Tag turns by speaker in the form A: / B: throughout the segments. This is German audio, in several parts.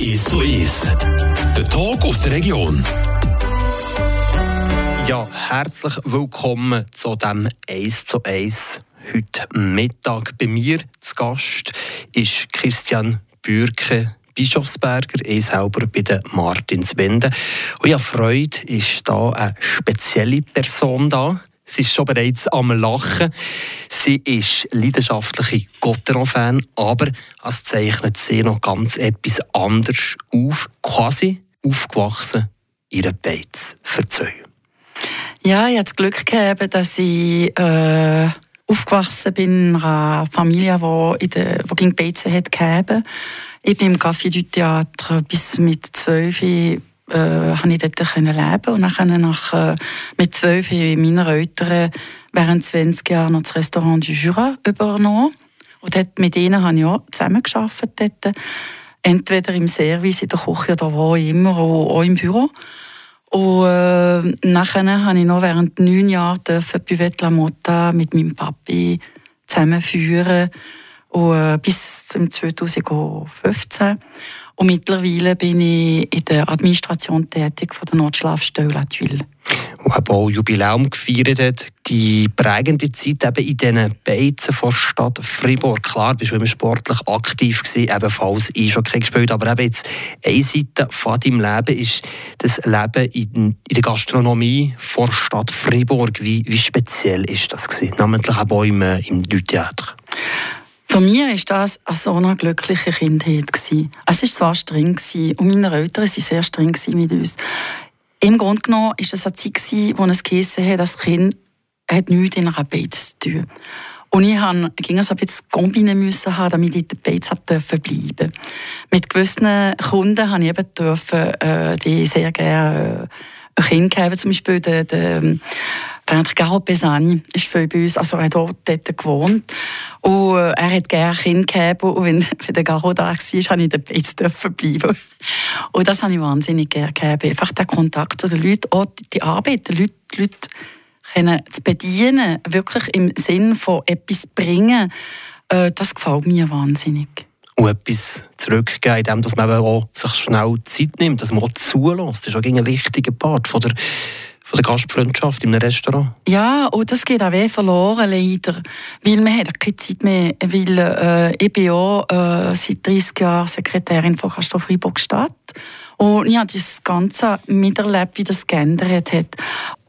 A: Ist so. Der Talk aus der Region.
B: Ja, herzlich willkommen zu dem 1 zu 1. Heute Mittag bei mir zu Gast ist Christian Bürke, Bischofsberger, ich selber bei den Martinswende. Und ja, Freude ist da eine spezielle Person da. Sie ist schon bereits am Lachen. Sie ist leidenschaftliche Gotteron-Fan, aber es zeichnet sie noch ganz etwas anderes auf. Quasi aufgewachsen in Beiz. Verzeih.
C: Ja, ich hatte das Glück gehabt, dass ich äh, aufgewachsen bin in einer Familie, die, in der, die gegen Beizen hat. Ich bin im Café du Theater bis mit zwölf äh, ich dort können leben und dann nach, äh, mit zwölf meine Eltern während 20 Jahren noch das Restaurant du Jura übernommen. Und dort, mit ihnen habe ich auch zusammengearbeitet. Entweder im Service, in der Küche oder wo immer, auch im Büro. Und äh, nachher habe ich noch während neun Jahren Buvette La mit meinem Papi zusammenführen und, äh, bis zum 2015. Und mittlerweile bin ich in der Administration tätig von der Notschlafstelle La Tuile.
B: Und habe auch Jubiläum gefeiert die prägende Zeit eben in diesen Beizen vor Stadt Fribourg. Klar, bist du immer sportlich aktiv gewesen, ebenfalls Eishockey gespielt, aber eben jetzt eine Seite von deinem Leben ist das Leben in, der Gastronomie vor Stadt Fribourg. Wie, wie speziell ist das gewesen? Namentlich auch im, im Theater.
C: Für mich war das eine so eine glückliche Kindheit. Es war zwar streng und meine Eltern waren sehr streng mit uns. Im Grunde genommen war es eine Zeit, wo es geheißen hat, das Kind hat nichts in einer Beiz zu tun. Und ich musste also ein bisschen Kombinen müssen damit ich in der Beiz bleiben Mit gewissen Kunden durfte ich eben dürfen, äh, die sehr gerne äh, Kind geben, zum Beispiel der, der Bernard Garo Pesani ist viel bei uns, also er hat dort, dort gewohnt. Und äh, er hat gerne Kinder gehabt. Und wenn, wenn der Garo da war, durfte ich der Beiz bleiben. Und das habe ich wahnsinnig gerne gehabt. Einfach der Kontakt zu den Leuten, auch die Arbeit, die Leute, die Leute können zu bedienen, wirklich im Sinn von etwas bringen, äh, das gefällt mir wahnsinnig.
B: Und etwas zurückgeben, indem man auch sich schnell Zeit nimmt, dass man auch zulässt. Das ist auch ein wichtiger Part von der von der Gastfreundschaft in Restaurant?
C: Ja, und das geht auch weh verloren, leider. Weil man hat keine Zeit mehr. Weil äh, ich bin auch äh, seit 30 Jahren Sekretärin von Gastro Freiburg Stadt. Und ich habe das Ganze miterlebt, wie das geändert hat.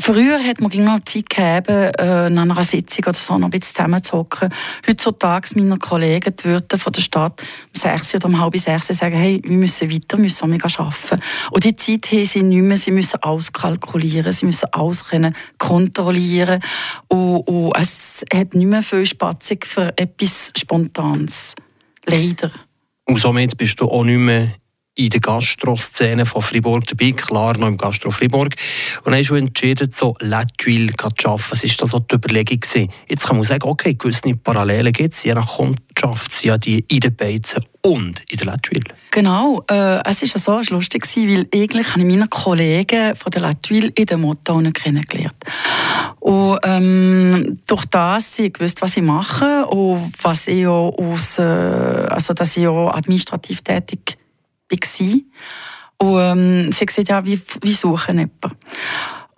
C: Früher hat man noch Zeit gehabt, äh, in einer Sitzung oder so noch ein bisschen zusammenzuhocken. Heutzutage meine Kollegen, die Wirte von der Stadt, um 6 oder um halb sechs sagen, hey, wir müssen weiter, wir müssen mega arbeiten. Und die Zeit haben sie nicht mehr, sie müssen alles kalkulieren, sie müssen alles können kontrollieren. Und, und es hat nicht mehr viel Spatzig für etwas Spontanes. Leider.
B: Und somit bist du auch nicht mehr in der Gastroszene von Fribourg dabei, klar noch im Gastro Fribourg. Und dann hast du entschieden, so La Tuile zu arbeiten. Was war das so die Überlegung? Gewesen? Jetzt kann man sagen, okay, gewisse Parallelen gibt es, je nach Kundschaft sind ja die in den Beizen und in der La Tuile.
C: Genau, äh, es war so es war lustig, weil eigentlich habe ich meine Kollegen von der La Tuile in der Motto kennengelernt. Und ähm, durch das sie gewusst, was ich mache und was ich auch aus, äh, also dass ich auch administrativ tätig bin war. Und ähm, sie hat gesagt, ja, wie, wie suchen jemanden.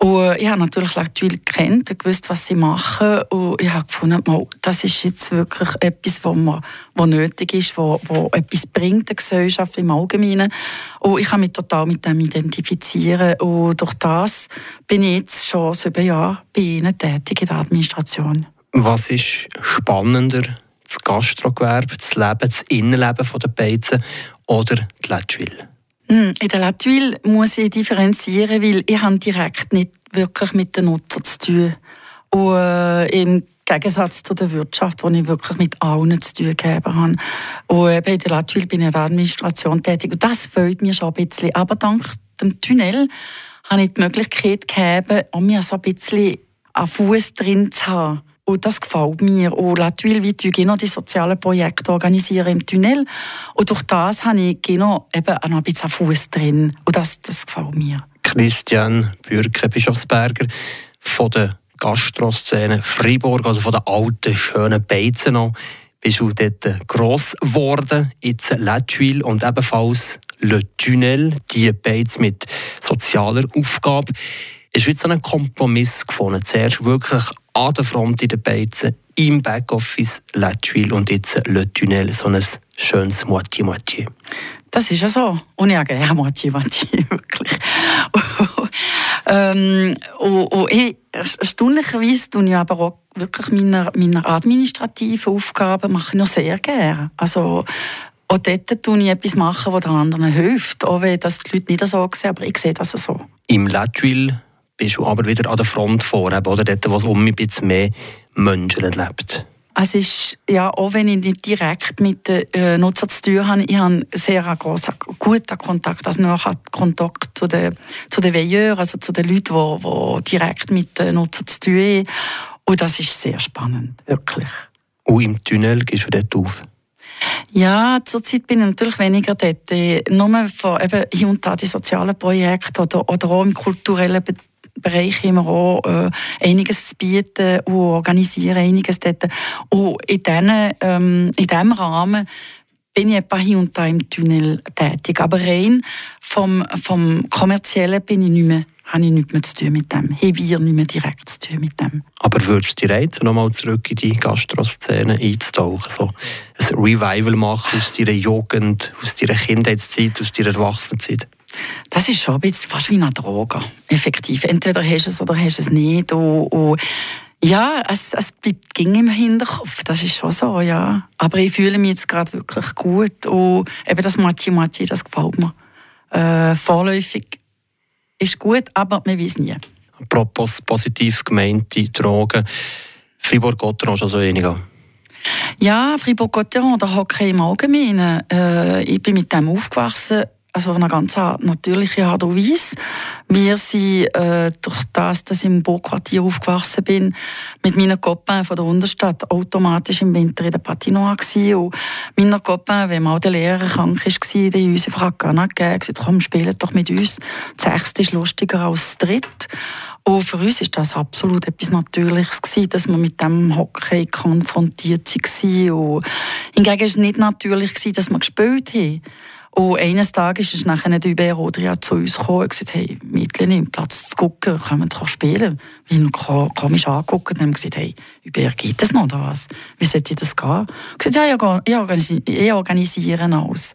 C: Und ich habe natürlich Leute gekannt, gewusst, was sie machen. Und ich habe gefunden, das ist jetzt wirklich etwas, was, man, was nötig ist, was, was etwas bringt der Gesellschaft im Allgemeinen. Und ich kann mich total mit dem identifizieren. Und durch das bin ich jetzt schon sieben Jahre bei Ihnen tätig in der Administration.
B: Was ist spannender, das Gastrogewerbe, das Leben, das Innenleben der Beizen oder die Latwil?
C: Hm, in der Latwil muss ich differenzieren, weil ich habe direkt nicht wirklich mit den Nutzern zu tun. Und äh, im Gegensatz zu der Wirtschaft, wo ich wirklich mit allen zu tun habe. Und eben in der Latwil bin ich in der Administration tätig. Und das fehlt mir schon ein bisschen. Aber dank dem Tunnel habe ich die Möglichkeit gehabt, um mir so ein bisschen einen Fuß drin zu haben. Und das gefällt mir. Und La Tuile wie Gino die sozialen Projekte organisieren im Tunnel. Und durch das habe ich Gino eben noch ein bisschen Fuß drin. Und das, das gefällt mir.
B: Christian Bürke, Bischofsberger von der Gastroszene Fribourg, also von den alten, schönen Beizen noch. bist du dort gross geworden, jetzt La Tuile und ebenfalls Le Tunnel, die beiden mit sozialer Aufgabe. Wird so ein Kompromiss gefunden. Zuerst wirklich an der Front in den Beizen, im Backoffice La Tuile und jetzt Le Tunnel, so ein schönes Moitié-Moitié.
C: Das ist ja so. Und ich habe gerne Moitié-Moitié, wirklich. ähm, und, und ich, erstaunlicherweise tue ich aber auch wirklich meine, meine administrativen Aufgaben mache ich noch sehr gerne. Also, auch dort tue ich etwas machen, was den anderen hilft. Auch wenn das die Leute nicht so sehen, aber ich sehe das so.
B: Im Latwil bist du aber wieder an der Front vor, oder dort, wo es um ein bisschen mehr Menschen lebt.
C: Es ist, ja, auch wenn ich nicht direkt mit den äh, Nutzern zu tun habe, ich habe sehr grossen, guten Kontakt, also noch Kontakt zu den, zu den Veilleurs, also zu den Leuten, die, die direkt mit den Nutzern zu tun haben. Und das ist sehr spannend, wirklich.
B: Und im Tunnel gehst du dort auf?
C: Ja, zurzeit bin ich natürlich weniger dort. Nur von eben hier und da die sozialen Projekte oder, oder auch im kulturellen Bereich haben wir auch äh, einiges zu bieten und organisieren einiges dort. Und in, diesen, ähm, diesem Rahmen bin ich etwa hier und da im Tunnel tätig. Aber rein vom, vom Kommerziellen bin ich nicht mehr habe ich nichts mehr zu tun mit dem. Haben wir nicht mehr direkt zu tun mit dem.
B: Aber würdest du dir reizen, nochmal zurück in die Gastroszene einzutauchen? So ein Revival machen aus deiner Jugend, aus deiner Kindheitszeit, aus deiner Erwachsenenzeit?
C: Das ist schon ein bisschen fast wie eine Droge. Effektiv. Entweder hast du es oder hast du es nicht. Und, und ja, es, es bleibt ging im Hinterkopf. Das ist schon so, ja. Aber ich fühle mich jetzt gerade wirklich gut. Und eben das Matti Matti, das gefällt mir. Äh, vorläufig ist gut, aber man weiß nie.
B: Apropos positiv gemeinte Drogen. Fribourg-Gotteron schon so weniger?
C: Ja, Fribourg-Gotteron, der Hockey im Allgemeinen. Äh, ich bin mit dem aufgewachsen also auf eine ganz natürliche Art und Weise. Wir sind äh, durch das, dass ich im Burgquartier aufgewachsen bin, mit meinen Copains von der Unterstadt automatisch im Winter in der Patinoire gewesen. Und meine Copains, wenn mal der Lehrer krank war, die haben uns einfach gegeben, gesagt, komm, spielt doch mit uns. Das Sechste ist lustiger als das Dritte. Und für uns war das absolut etwas Natürliches, gewesen, dass wir mit dem Hockey konfrontiert waren. Und hingegen war es nicht natürlich, gewesen, dass wir gespielt haben. Und eines Tages ist nachher die UB Rodria zu uns gekommen und gesagt, hey, Mädchen, im Platz zu gucken, können wir doch spielen. Wir haben komisch angeguckt und haben gesagt, hey, UB, geht das noch oder was? Wie sollte das gehen? Ich gesagt, ja, ich, organisiere, ich organisiere alles.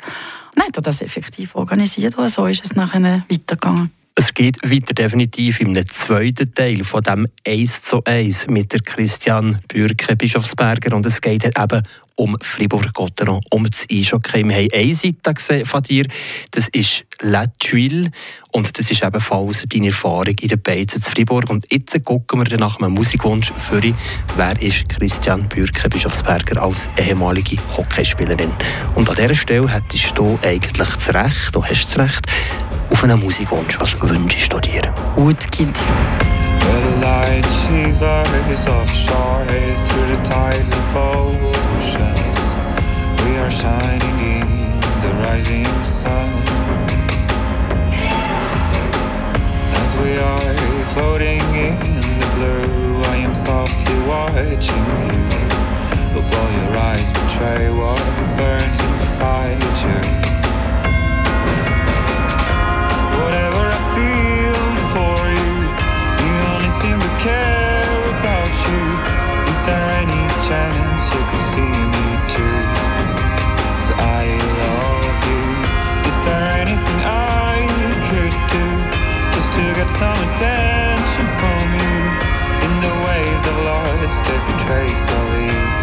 C: Dann hat er das effektiv organisiert und so ist es nachher weitergegangen.
B: Es geht weiter definitiv im zweiten Teil von dem 1 zu 1 mit der Christian Bürke Bischofsberger und es geht eben um Fribourg-Gotteron, um das Eishockey. Wir haben eine Seite gesehen von dir, das ist La Tuile und das ist ebenfalls deine Erfahrung in den Beizen zu Fribourg. Und jetzt gucken wir nach einem Musikwunsch für dich. Wer ist Christian Bürke Bischofsberger als ehemalige Hockeyspielerin? Und an dieser Stelle hättest du eigentlich das Recht, du hast das Recht, auf einen Musikwunsch. Was wünschst du dir?
C: Woodkid. The light shivers offshore through the tides of oceans. We are shining in the rising sun. As we are floating in the blue, I am softly watching lost every trace of you.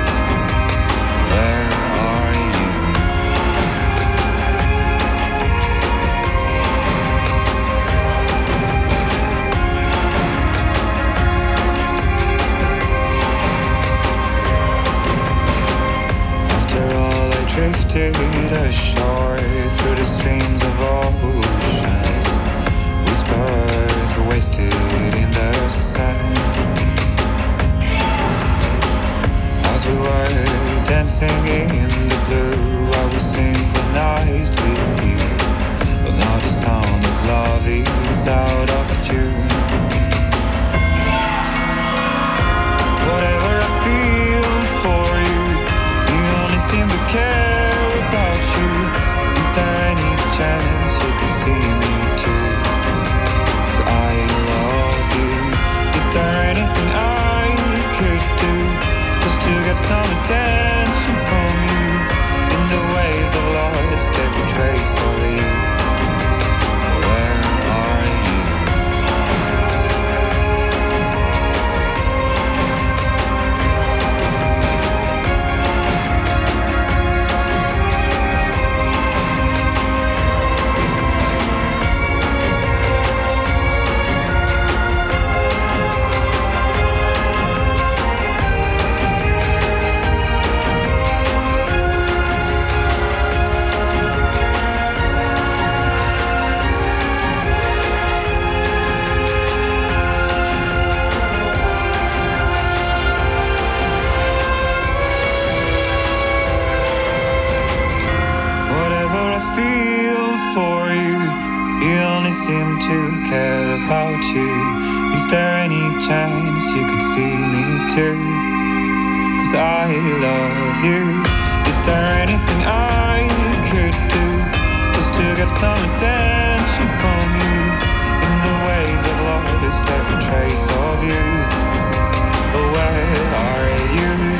C: Is
D: there any chance you could see me too? Cause I love you. Is there anything I could do just to get some attention from you? In the ways I've lost every trace of you. But where are you?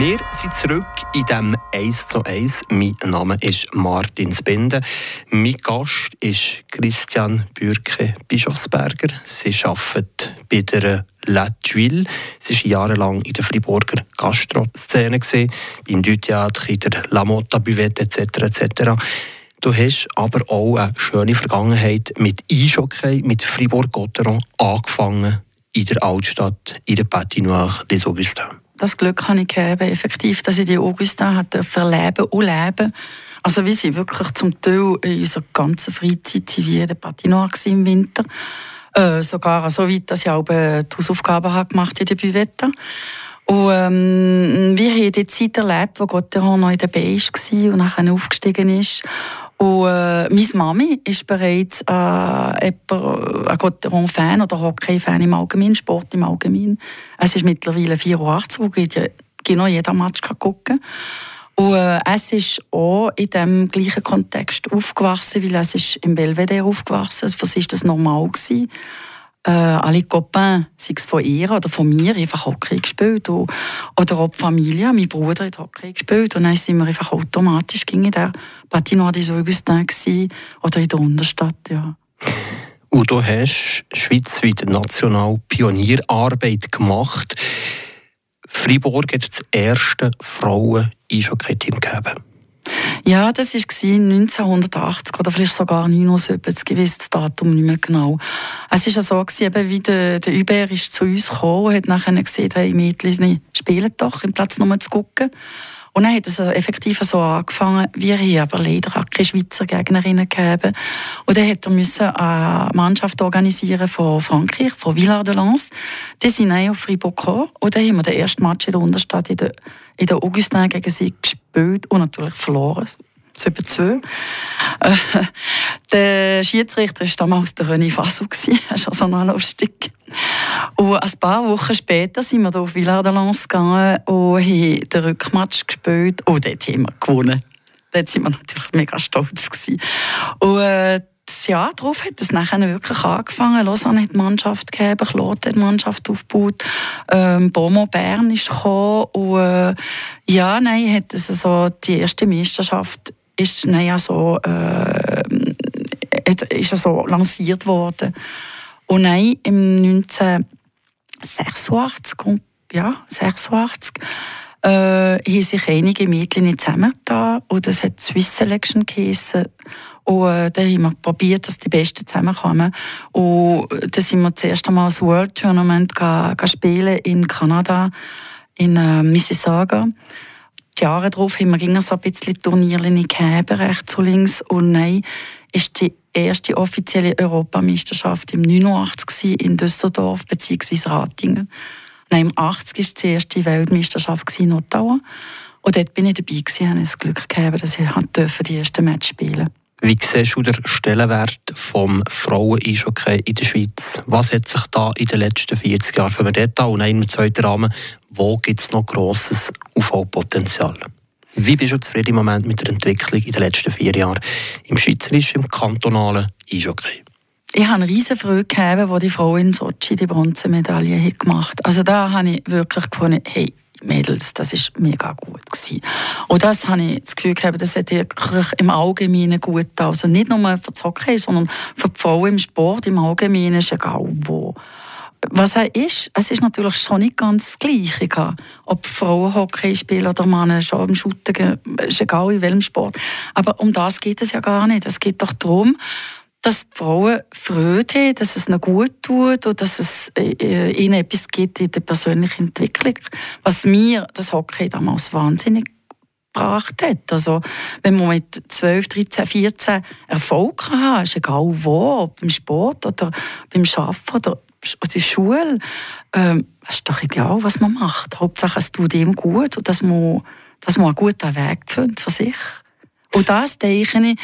B: Wir sind zurück in dem 1 zu 1. Mein Name ist Martin Spinde. Mein Gast ist Christian Bürke Bischofsberger. Sie arbeitet bei der La Tuile. Sie war jahrelang in der Friburger Gastro-Szene, beim Dutheater, in der La Motta Buvette etc. etc. Du hast aber auch eine schöne Vergangenheit mit Eishockey, mit Fribourg-Gotteron angefangen in der Altstadt, in der Patinoire des Augustins.
C: Das Glück habe ich gehabt, effektiv, dass ich die Augustin hat erleben und leben Also wir sind wirklich zum Teil in unserer ganzen Freizeit wie der Patinoire im Winter. Äh, sogar so weit, dass ich auch äh, die Hausaufgaben habe gemacht in der Buvette. Und ähm, wir haben die Zeit erlebt, wo Gott noch in der B war und nachher aufgestiegen ist. Und äh, meine Mami ist bereits äh, jemand, ein Gotteron-Fan oder Hockey-Fan im Allgemeinen, Sport im Allgemeinen. Es ist mittlerweile 84 und geht ja genau jeder Match gucken und äh, es ist auch in dem gleichen Kontext aufgewachsen, weil es ist im Belvedere aufgewachsen. Für sie war das normal. Gewesen. Äh, alle Copains, sei es von ihr oder von mir, einfach Hockey gespielt. Und, oder auch die Familie, mein Bruder hat Hockey gespielt. Und dann sind wir einfach automatisch in der Patinoire des Augustins oder in der Unterstadt. Ja.
B: Und du hast schweizweit national Pionierarbeit gemacht. Freiburg hat das erste Frauen-Eishockey-Team gegeben.
C: Ja, das war 1980 oder vielleicht sogar 1970, ich weiß das Datum nicht mehr genau. Es war ja so, eben, wie der, der Uber ist zu uns gekommen und hat nachher gesagt, hey Mädchen, spielen doch, im Platz nur zu gucken. Und dann hat es effektiv so angefangen, wir haben aber leider auch keine Schweizer Gegnerinnen gegeben. Und dann hat er eine Mannschaft organisieren von Frankreich, von Villard de Lans. Die sind dann auf Fribourg gekommen. Und dann haben wir den ersten Match in der Unterstadt in der Augustin gegen sie gespielt und natürlich verloren. 7-2. Äh, der Schiedsrichter war damals der René Fasu. Das ist also noch lustig. Und ein paar Wochen später sind wir auf Villard de Lans gegangen und haben den Rückmatch gespielt. Und dort haben wir gewonnen. Dort waren wir natürlich mega stolz. Gewesen. Und äh, das Jahr darauf hat es nachher wirklich angefangen. Lausanne hat die Mannschaft gegeben, Claude hat die Mannschaft aufgebaut, ähm, Bomo Bern ist gekommen und äh, ja, nein, hat es also die erste Meisterschaft ist nein, also, äh, ist also lanciert worden. Und nein, im 1986, ja, 86, äh, haben sich einige Mädchen zusammengetan und das hat Swiss Selection geheissen. Und äh, dann haben wir probiert, dass die Besten zusammenkommen. Und dann sind wir das erste Mal das World Tournament ga, ga spielen in Kanada, in äh, Mississauga. Die Jahre darauf haben wir so ein bisschen Turniere gegeben, rechts und links. Und nein, ist die erste offizielle Europameisterschaft im 89 in Düsseldorf bzw. Ratingen. Nein, im 80 war die erste Weltmeisterschaft in Ottawa. Und dort bin ich dabei gewesen, habe das Glück gehabt, dass ich die ersten Match spielen durfte.
B: Wie siehst du den Stellenwert vom Frauen-Eishockey in der Schweiz? Was hat sich da in den letzten 40 Jahren für dort und im zweiten Rahmen, wo gibt es noch grosses Aufholpotenzial? Wie bist du zufrieden im Moment mit der Entwicklung in den letzten vier Jahren im schweizerischen, im kantonalen Eishockey?
C: Ich habe riesige Freude gehabt, als die Frau in Sochi die Bronzemedaille gemacht hat. Also da habe ich wirklich gefunden, hey, Mädels, das ist mega gut gewesen. Und das habe ich das Gefühl gehabt, das hat wirklich im Allgemeinen gut Also nicht nur für das Hockey, sondern für die Frauen im Sport im Allgemeinen ist egal wo. Was er ist, es ist natürlich schon nicht ganz das Gleiche. Ob Frauen Hockey spielen oder Männer schon im Shooten, ist egal in welchem Sport. Aber um das geht es ja gar nicht. Es geht doch darum, dass die Frauen Freude haben, dass es ihnen gut tut und dass es äh, ihnen etwas gibt in der persönlichen Entwicklung. Was mir das Hockey damals wahnsinnig gebracht hat. Also, wenn man mit 12, 13, 14 Erfolg hat, ist egal wo, ob beim Sport oder beim Arbeiten oder in der Schule, ähm, ist doch egal, was man macht. Hauptsache, es tut ihm gut und dass man, dass man einen guten Weg findet für sich. Und das denke ich,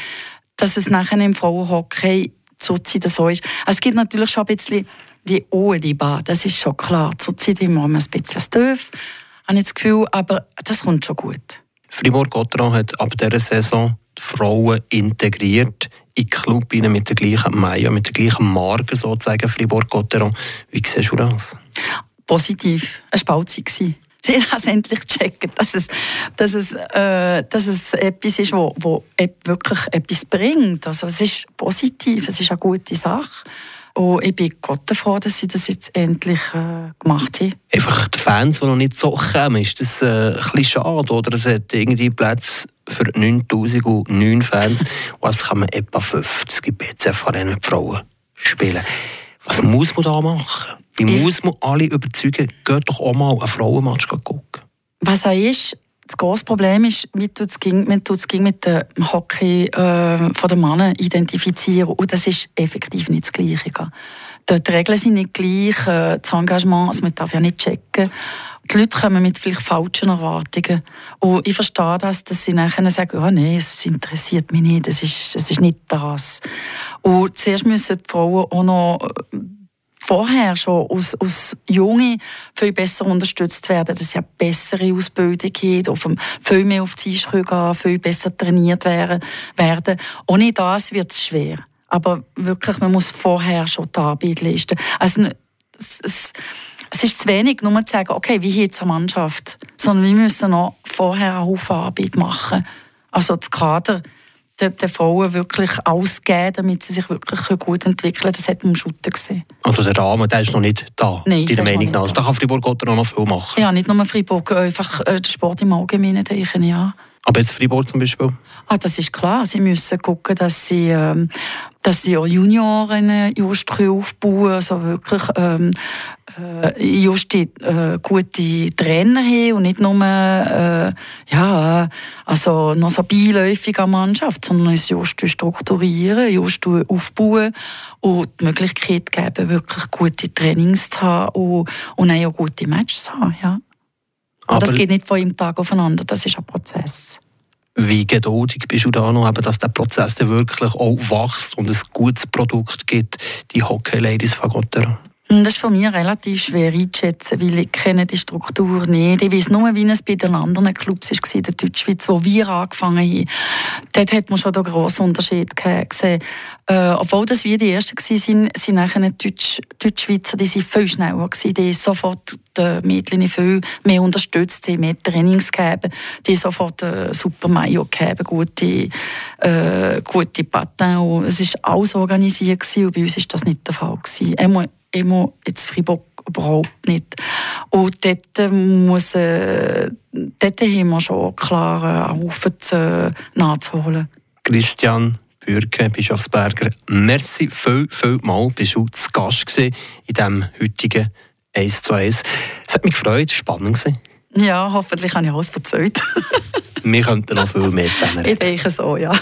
C: dass es nachher im Frauenhockey zurzeit so ist. Es gibt natürlich schon ein bisschen die Oediba, das ist schon klar. Zurzeit immer ein bisschen Dörf, habe ich das Gefühl, aber das kommt schon gut.
B: Fribourg-Gotteron hat ab dieser Saison die Frauen integriert in den Club mit der gleichen Meier, mit der gleichen Marke sozusagen, Fribourg-Gotteron. Wie siehst du das?
C: Positiv. Es war Bauzeit sie haben es endlich gecheckt, dass es, dass es, äh, dass es etwas ist, wo, wo wirklich etwas bringt. Also es ist positiv, es ist eine gute Sache. Und ich bin Gott froh, dass sie das jetzt endlich äh, gemacht haben.
B: Einfach die Fans, die noch nicht so kommen, ist das äh, ein bisschen schade, oder? Es hat irgendwie Platz für 9009 Fans. Was kann man etwa 50 BCF-Vereine Frauen spielen? Was muss man da machen? Wie muss man alle überzeugen, geht doch auch mal einen Frauenmatch gucken.
C: Was auch ist, das große Problem ist, wie tut es mit dem Hockey äh, von den Männern identifizieren. Und das ist effektiv nicht das Gleiche. Die Regeln sind nicht gleich, äh, das Engagement, also man darf ja nicht checken. Die Leute kommen mit vielleicht falschen Erwartungen. Und ich verstehe das, dass sie nachher sagen, oh nein, es interessiert mich nicht, es ist, es ist nicht das. Und zuerst müssen die Frauen auch noch vorher schon aus, aus Jungen viel besser unterstützt werden, dass sie eine bessere Ausbildung haben, auf dem, viel mehr auf die Eis gehen, viel besser trainiert werden. Ohne das wird es schwer. Aber wirklich, man muss vorher schon die Arbeit leisten. Also, es, es, es ist zu wenig, nur zu sagen, okay, wie jetzt eine Mannschaft, sondern wir müssen noch vorher eine Haufen Arbeit machen. Also das Kader den, den Frauen wirklich ausgeben, damit sie sich wirklich gut entwickeln können. Das hat man im Schutten gesehen.
B: Also der Rahmen, der ist noch nicht da, Nein, deiner Meinung nach? Also da kann Fribourg-Gotteron noch viel machen?
C: Ja, nicht nur Fribourg, einfach äh, der Sport im Allgemeinen, denke ich, ja.
B: Aber jetzt Fribourg zum Beispiel?
C: Ah, das ist klar. Sie müssen gucken, dass sie, ähm, dass sie auch Junioren just aufbauen also wirklich ähm, äh, just die, äh, gute Trainer haben und nicht nur äh, ja, also noch so beiläufige Mannschaft, sondern es just strukturieren, just aufbauen und die Möglichkeit geben, wirklich gute Trainings zu haben und, und auch gute Matches zu haben. Ja. Aber das geht nicht von einem Tag aufeinander, das ist ein Prozess.
B: Wie geduldig bist du da noch, dass der Prozess dann wirklich auch wächst und ein gutes Produkt gibt, die Hockey-Ladies von Gotteron?
C: Das ist für mich relativ schwer einzuschätzen, weil ich kenne die Struktur nicht. Ich weiß nur, wie es bei den anderen Clubs war, in der Deutschschweiz, wo wir angefangen haben. Dort hat man schon einen grossen Unterschied gesehen. Äh, obwohl das wir die Ersten waren, sind nachher die Deutsch, Deutschschweizer, die sind viel schneller gewesen. Die haben sofort die Mädchen viel mehr unterstützt, die mehr Trainings gegeben, die haben sofort äh, super Mayo gegeben, gute, äh, gute Patin. Es war alles organisiert gewesen, und bei uns war das nicht der Fall. Gewesen. Einmal jetzt Fribourg überhaupt nicht. Und dort, muss, äh, dort haben wir schon klar einen Haufen äh, nachzuholen.
B: Christian Bürke, Bischofsberger, merci viel, viel mal, bist du zu Gast in diesem heutigen 1 zu 1. Es hat mich gefreut, es war spannend.
C: Ja, hoffentlich habe ich alles verzeiht.
B: Wir könnten noch viel mehr zusammen
C: Ich denke so, ja.